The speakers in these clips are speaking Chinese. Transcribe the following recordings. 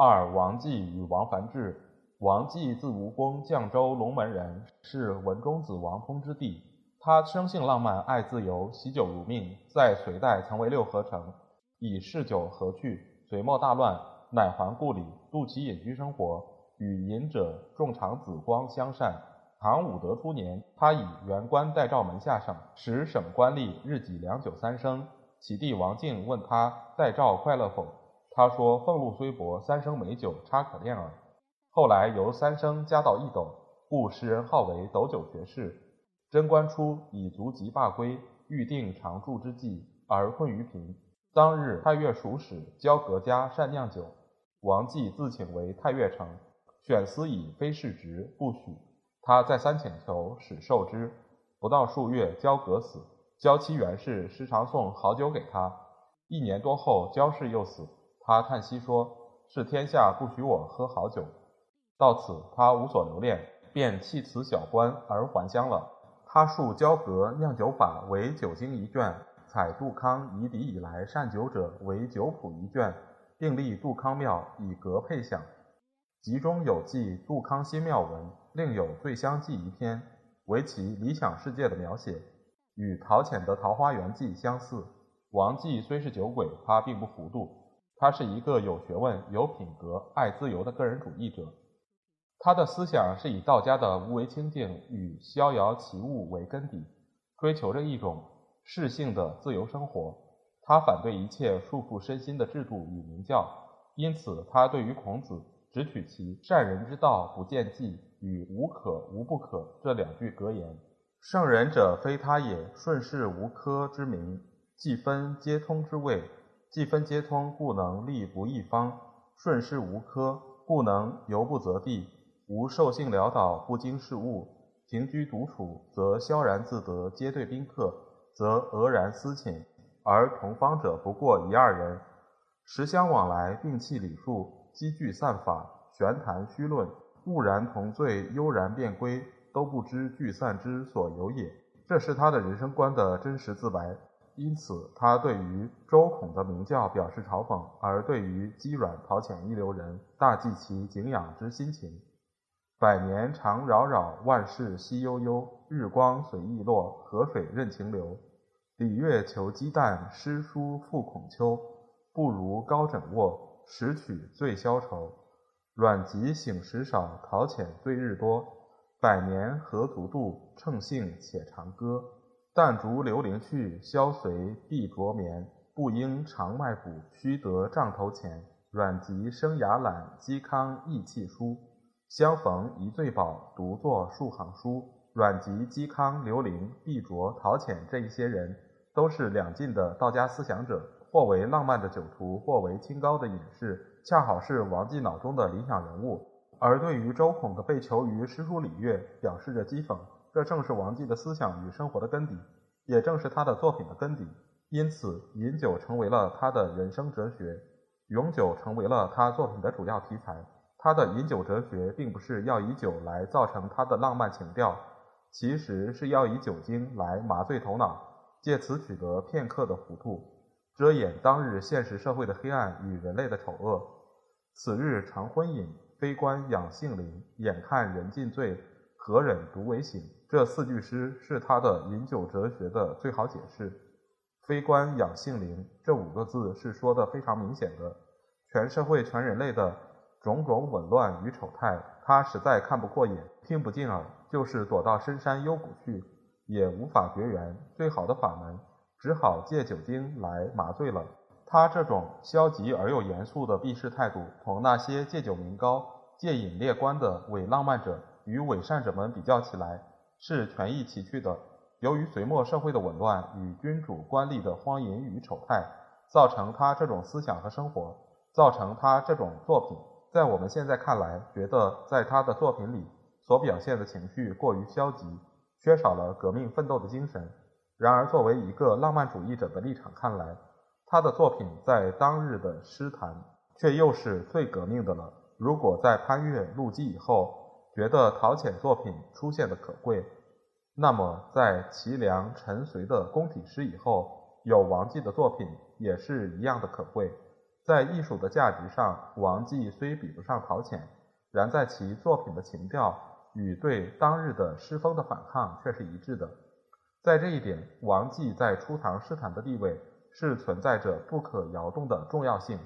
二王继与王梵志。王继字无功，绛州龙门人，是文中子王通之弟。他生性浪漫，爱自由，喜酒如命，在隋代曾为六合城，以嗜酒何去，隋末大乱，乃还故里，度其隐居生活，与隐者仲长子光相善。唐武德初年，他以原官代赵门下省，使省官吏日给良酒三升。其弟王敬问他代召快乐否？他说：“俸禄虽薄，三升美酒差可恋耳。”后来由三升加到一斗，故世人号为斗酒学士。贞观初，以足疾罢归，欲定常住之计，而困于贫。当日太岳属使教阁家善酿酒，王继自请为太岳丞，选司以非世职，不许。他再三请求，使受之。不到数月，焦葛死。焦妻袁氏时常送好酒给他。一年多后，焦氏又死。他叹息说：“是天下不许我喝好酒。”到此，他无所留恋，便弃辞小官而还乡了。他述焦阁酿酒法为酒经一卷，采杜康遗敌以来善酒者为酒谱一卷，并立杜康庙以格配享。集中有记杜康新庙文。另有《醉香记》一篇，为其理想世界的描写，与陶潜的《桃花源记》相似。王继虽是酒鬼，他并不糊涂，他是一个有学问、有品格、爱自由的个人主义者。他的思想是以道家的无为清净与逍遥其物为根底，追求着一种适性的自由生活。他反对一切束缚身心的制度与名教，因此他对于孔子只取其善人之道，不见计。与无可无不可这两句格言，圣人者非他也，顺势无科之名，既分皆通之谓，既分皆通，故能立不异方；顺势无科，故能游不择地，无兽性潦倒，不经事物，平居独处，则萧然自得；皆对宾客，则俄然思寝，而同方者不过一二人，时相往来，摒弃礼数，积聚散法，玄谈虚论。悟然同醉，悠然便归，都不知聚散之所由也。这是他的人生观的真实自白。因此，他对于周孔的名教表示嘲讽，而对于姬阮、陶潜一流人，大寄其敬仰之心情。百年常扰扰，万事稀悠悠。日光随意落，河水任情流。礼乐求鸡蛋，诗书复孔丘。不如高枕卧，拾取最消愁。阮籍醒时少，陶潜醉日多。百年何足度？乘兴且长歌。但逐流灵去，萧随必着眠。不应长迈步，须得杖头前。阮籍生涯懒，嵇康意气疏。相逢一醉饱，独坐数行书。阮籍、嵇康、刘伶、毕卓、陶潜这一些人，都是两晋的道家思想者，或为浪漫的酒徒，或为清高的隐士。恰好是王继脑中的理想人物，而对于周孔的被囚于诗书礼乐，表示着讥讽。这正是王继的思想与生活的根底，也正是他的作品的根底。因此，饮酒成为了他的人生哲学，永酒成为了他作品的主要题材。他的饮酒哲学，并不是要以酒来造成他的浪漫情调，其实是要以酒精来麻醉头脑，借此取得片刻的糊涂，遮掩当日现实社会的黑暗与人类的丑恶。此日常昏饮，非官养性灵。眼看人尽醉，何忍独为醒？这四句诗是他的饮酒哲学的最好解释。非官养性灵这五个字是说的非常明显的。全社会、全人类的种种紊乱与丑态，他实在看不过眼，听不进耳，就是躲到深山幽谷去，也无法绝缘。最好的法门，只好借酒精来麻醉了。他这种消极而又严肃的避世态度，同那些借酒名高、借饮列官的伪浪漫者与伪善者们比较起来，是全异其趣的。由于隋末社会的紊乱与君主官吏的荒淫与丑态，造成他这种思想和生活造成他这种作品。在我们现在看来，觉得在他的作品里所表现的情绪过于消极，缺少了革命奋斗的精神。然而，作为一个浪漫主义者的立场看来，他的作品在当日的诗坛却又是最革命的了。如果在潘岳、陆机以后觉得陶潜作品出现的可贵，那么在齐梁、陈绥的宫体诗以后，有王绩的作品也是一样的可贵。在艺术的价值上，王绩虽比不上陶潜，然在其作品的情调与对当日的诗风的反抗却是一致的。在这一点，王绩在初唐诗坛的地位是存在着不可摇动的重要性。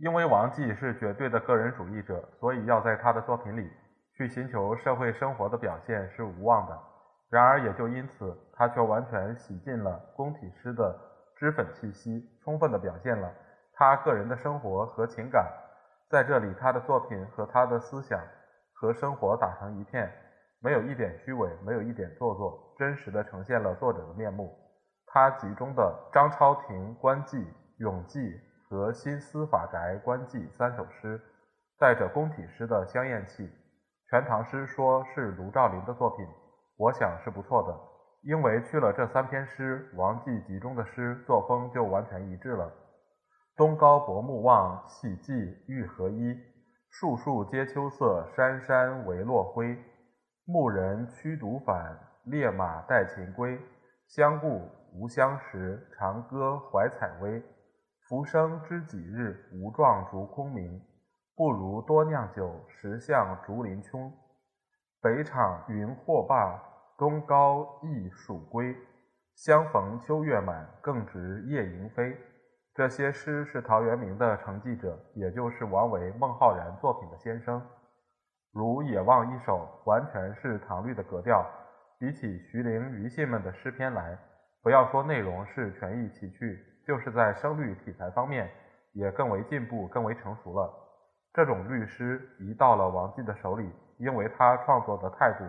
因为王绩是绝对的个人主义者，所以要在他的作品里去寻求社会生活的表现是无望的。然而也就因此，他却完全洗尽了宫体诗的。脂粉气息，充分地表现了他个人的生活和情感。在这里，他的作品和他的思想和生活打成一片，没有一点虚伪，没有一点做作，真实地呈现了作者的面目。他集中的《张超庭官记》《永记》和《新司法宅官记》三首诗，带着宫体诗的香艳气。《全唐诗》说是卢照邻的作品，我想是不错的。因为去了这三篇诗，王继集中的诗作风就完全一致了。东高薄暮望，喜寂欲何依。树树皆秋色，山山唯落晖。牧人驱犊返，猎马待禽归。相顾无相识，长歌怀采薇。浮生知几日，无状逐空明。不如多酿酒，十向竹林穷。北场云或罢。东高亦属归，相逢秋月满，更值夜莺飞。这些诗是陶渊明的承继者，也就是王维、孟浩然作品的先声。如《野望》一首，完全是唐律的格调。比起徐陵、庾信们的诗篇来，不要说内容是全意奇趣，就是在声律体裁方面，也更为进步、更为成熟了。这种律诗一到了王绩的手里，因为他创作的态度。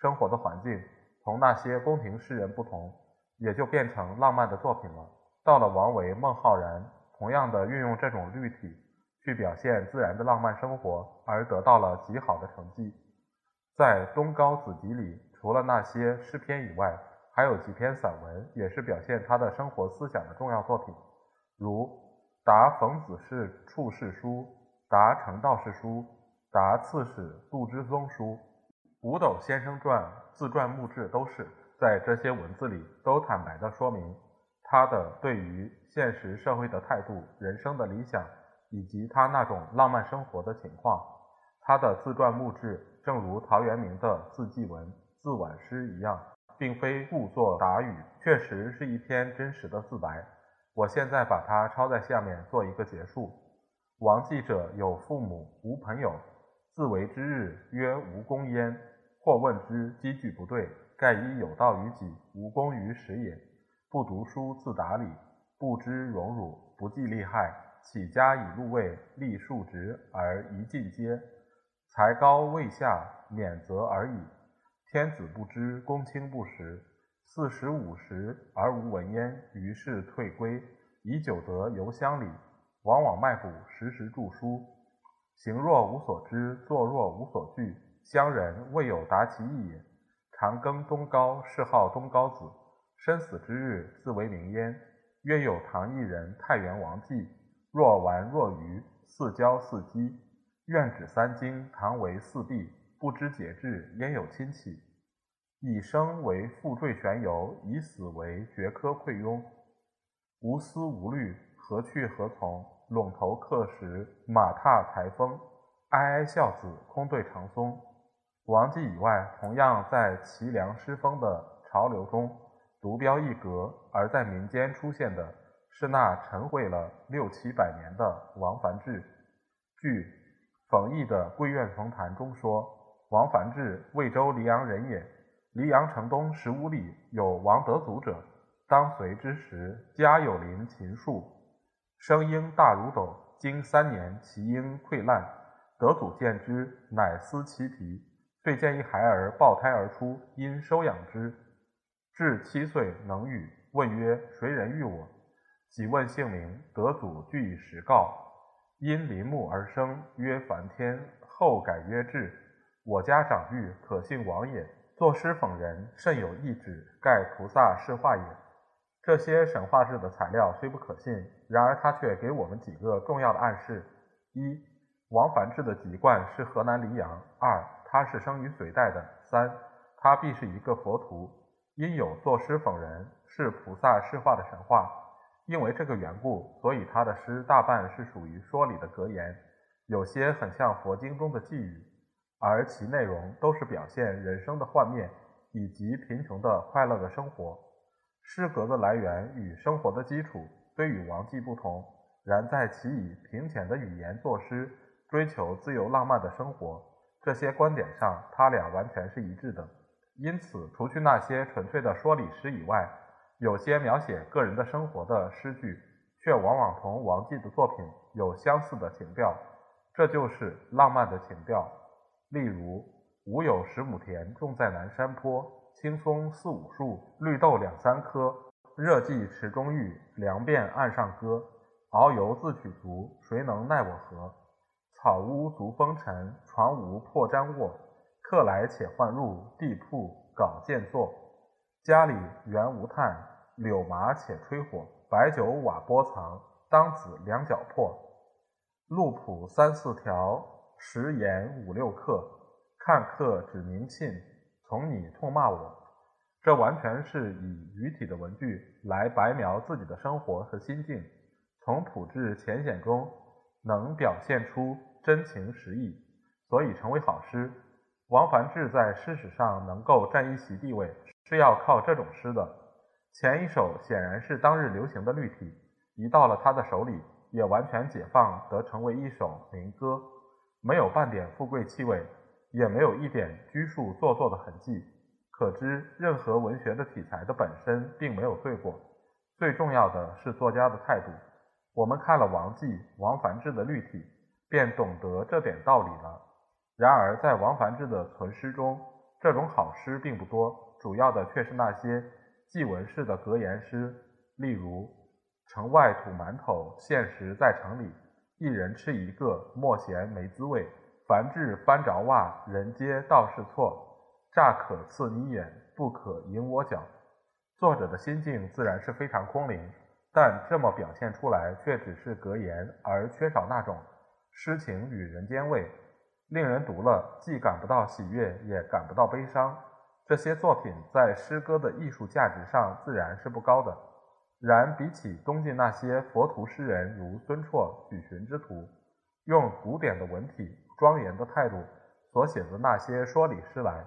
生活的环境同那些宫廷诗人不同，也就变成浪漫的作品了。到了王维、孟浩然，同样的运用这种律体去表现自然的浪漫生活，而得到了极好的成绩。在《东高子集》里，除了那些诗篇以外，还有几篇散文，也是表现他的生活思想的重要作品，如《答冯子氏处世书》《答程道士书》《答刺史杜之松书》。五斗先生传、自传墓志都是在这些文字里都坦白地说明他的对于现实社会的态度、人生的理想，以及他那种浪漫生活的情况。他的自传墓志，正如陶渊明的自记文、自挽诗一样，并非故作答语，确实是一篇真实的自白。我现在把它抄在下面做一个结束：王记者有父母，无朋友，自为之日，曰无功焉。或问之，积句不对，盖以有道于己，无功于时也。不读书，自达理，不知荣辱，不计利害，起家以禄位，立庶职而宜进阶，才高位下，免责而已。天子不知，公卿不识，四十五十而无闻焉，于是退归，以久得游乡里，往往卖卜，时时著书，行若无所知，坐若无所惧。乡人未有达其意也。常耕东高，谥号东高子。生死之日，自为名焉。曰有唐一人，太原王继，若玩若愚，似骄似饥。愿止三经，唐为四壁，不知节制，焉有亲戚？以生为负坠悬游，以死为绝科溃庸。无思无虑，何去何从？陇头客时，马踏台风。哀哀孝子，空对长松。王继以外，同样在齐梁诗风的潮流中独标一格，而在民间出现的是那沉毁了六七百年的王梵志。据冯异的《归院丛谈》中说，王梵志魏州黎阳人也。黎阳城东十五里有王德祖者，当隋之时，家有林禽树，生鹰大如斗。经三年，其鹰溃烂，德祖见之，乃思其啼。遂见一孩儿抱胎而出，因收养之，至七岁能语。问曰：“谁人育我？”即问姓名，得祖俱以实告。因林木而生，曰梵天，后改曰智。我家长玉，可信王也。作诗讽人，甚有意旨，盖菩萨是化也。这些神话志的材料虽不可信，然而他却给我们几个重要的暗示：一、王梵志的籍贯是河南黎阳；二、他是生于隋代的；三、他必是一个佛徒，因有作诗讽人，是菩萨是化的神话。因为这个缘故，所以他的诗大半是属于说理的格言，有些很像佛经中的寄语，而其内容都是表现人生的幻灭以及贫穷的快乐的生活。诗格的来源与生活的基础虽与王继不同，然在其以平浅的语言作诗，追求自由浪漫的生活这些观点上，他俩完全是一致的。因此，除去那些纯粹的说理诗以外，有些描写个人的生活的诗句，却往往同王继的作品有相似的情调，这就是浪漫的情调。例如：“吾有十亩田，种在南山坡，青松四五树，绿豆两三棵。热气池中浴，凉便岸上歌。遨游自取足，谁能奈我何？草屋足风尘，床无破毡卧。客来且换褥，地铺稿见坐。家里原无炭。”柳麻且吹火，白酒瓦钵藏，当子两脚破。路谱三四条，食言五六克。看客指明信，从你痛骂我。这完全是以语体的文句来白描自己的生活和心境，从朴质浅显中能表现出真情实意，所以成为好诗。王梵志在诗史上能够占一席地位，是要靠这种诗的。前一首显然是当日流行的律体，一到了他的手里，也完全解放，得成为一首民歌，没有半点富贵气味，也没有一点拘束做作的痕迹。可知任何文学的题材的本身并没有罪过，最重要的是作家的态度。我们看了王继、王梵志的律体，便懂得这点道理了。然而在王梵志的存诗中，这种好诗并不多，主要的却是那些。祭文式的格言诗，例如“城外土馒头，现实在城里，一人吃一个，莫嫌没滋味。凡至翻着袜，人皆道是错。乍可刺你眼，不可引我脚。”作者的心境自然是非常空灵，但这么表现出来却只是格言，而缺少那种诗情与人间味，令人读了既感不到喜悦，也感不到悲伤。这些作品在诗歌的艺术价值上自然是不高的，然比起东晋那些佛徒诗人如孙绰、许寻之徒，用古典的文体、庄严的态度所写的那些说理诗来，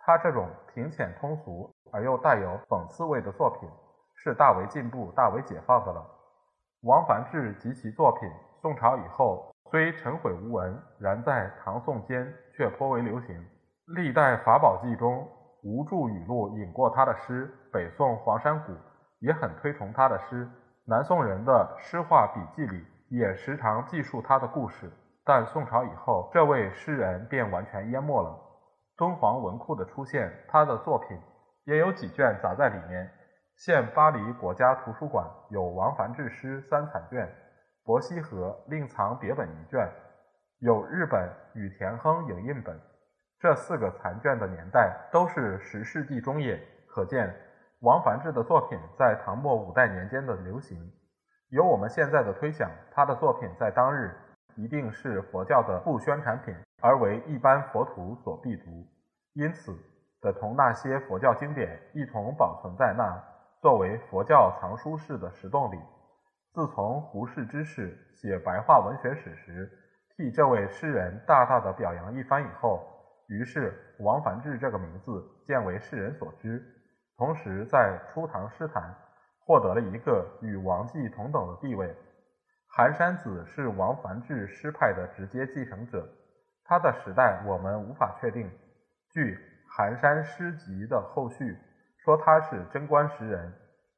他这种平浅通俗而又带有讽刺味的作品，是大为进步、大为解放的了。王梵志及其作品，宋朝以后虽尘毁无闻，然在唐宋间却颇为流行。历代法宝记中。吴著语录引过他的诗，北宋黄山谷也很推崇他的诗，南宋人的诗画笔记里也时常记述他的故事。但宋朝以后，这位诗人便完全淹没了。敦煌文库的出现，他的作品也有几卷杂在里面。现巴黎国家图书馆有王梵志诗三残卷，伯希和另藏别本一卷，有日本羽田亨影印本。这四个残卷的年代都是十世纪中叶，可见王梵志的作品在唐末五代年间的流行。由我们现在的推想，他的作品在当日一定是佛教的副宣传品，而为一般佛徒所必读，因此得同那些佛教经典一同保存在那，作为佛教藏书室的石洞里。自从胡适之士写白话文学史时，替这位诗人大大的表扬一番以后。于是，王梵志这个名字渐为世人所知，同时在初唐诗坛获得了一个与王继同等的地位。寒山子是王梵志诗派的直接继承者，他的时代我们无法确定。据《寒山诗集》的后续说他是贞观时人，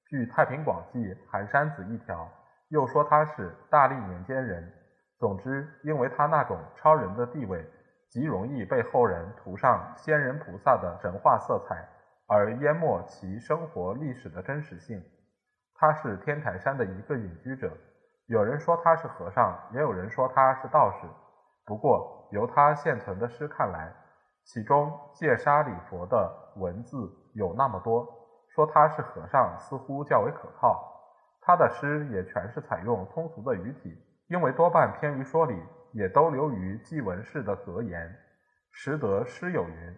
据《太平广记》寒山子一条又说他是大历年间人。总之，因为他那种超人的地位。极容易被后人涂上仙人菩萨的神话色彩，而淹没其生活历史的真实性。他是天台山的一个隐居者。有人说他是和尚，也有人说他是道士。不过由他现存的诗看来，其中戒杀礼佛的文字有那么多，说他是和尚似乎较为可靠。他的诗也全是采用通俗的语体，因为多半偏于说理，也都流于祭文式的格言。实得诗有云：“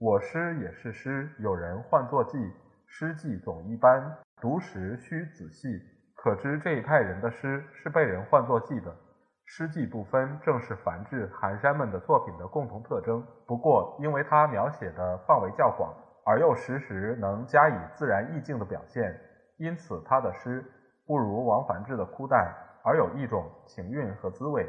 我诗也是诗，有人唤作记。诗记总一般，读时须仔细。”可知这一派人的诗是被人唤作记的。诗记不分，正是梵志、寒山们的作品的共同特征。不过，因为他描写的范围较广，而又时时能加以自然意境的表现，因此他的诗不如王梵志的枯淡，而有一种情韵和滋味。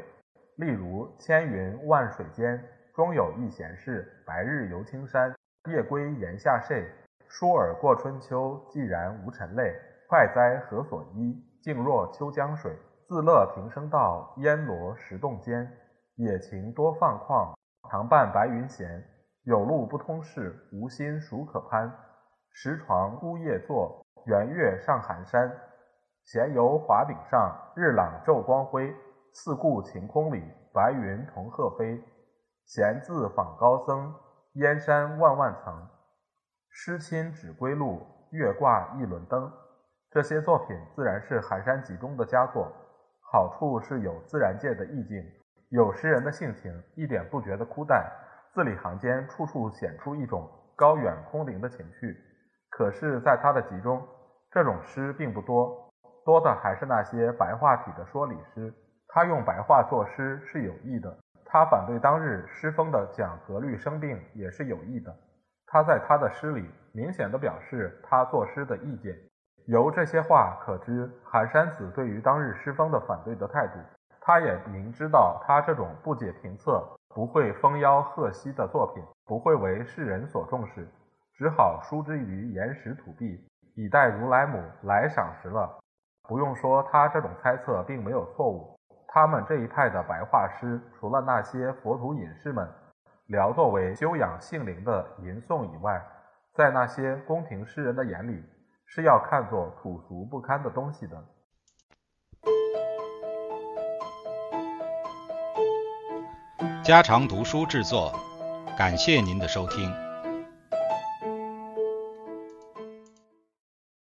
例如“千云万水间，终有一闲事；白日游青山，夜归檐下睡。疏而过春秋，既然无尘累。快哉何所依？静若秋江水。自乐平生道，烟罗石洞间。野情多放旷，常伴白云闲。有路不通事，无心孰可攀？石床孤夜坐，圆月上寒山。闲游华顶上，日朗昼光辉。四顾晴空里，白云同鹤飞。闲自访高僧，燕山万万层。诗亲指归路，月挂一轮灯。这些作品自然是寒山集中的佳作。好处是有自然界的意境，有诗人的性情，一点不觉得枯淡，字里行间处处显出一种高远空灵的情绪。可是，在他的集中，这种诗并不多，多的还是那些白话体的说理诗。他用白话作诗是有意的，他反对当日诗风的讲格律生病也是有意的。他在他的诗里明显的表示他作诗的意见。由这些话可知，寒山子对于当日诗风的反对的态度。他也明知道，他这种不解评测、不会风妖鹤兮的作品，不会为世人所重视，只好书之于岩石土壁，以待如来母来赏识了。不用说，他这种猜测并没有错误。他们这一派的白话诗，除了那些佛徒隐士们聊作为修养性灵的吟诵以外，在那些宫廷诗人的眼里，是要看作土俗不堪的东西的。家常读书制作，感谢您的收听。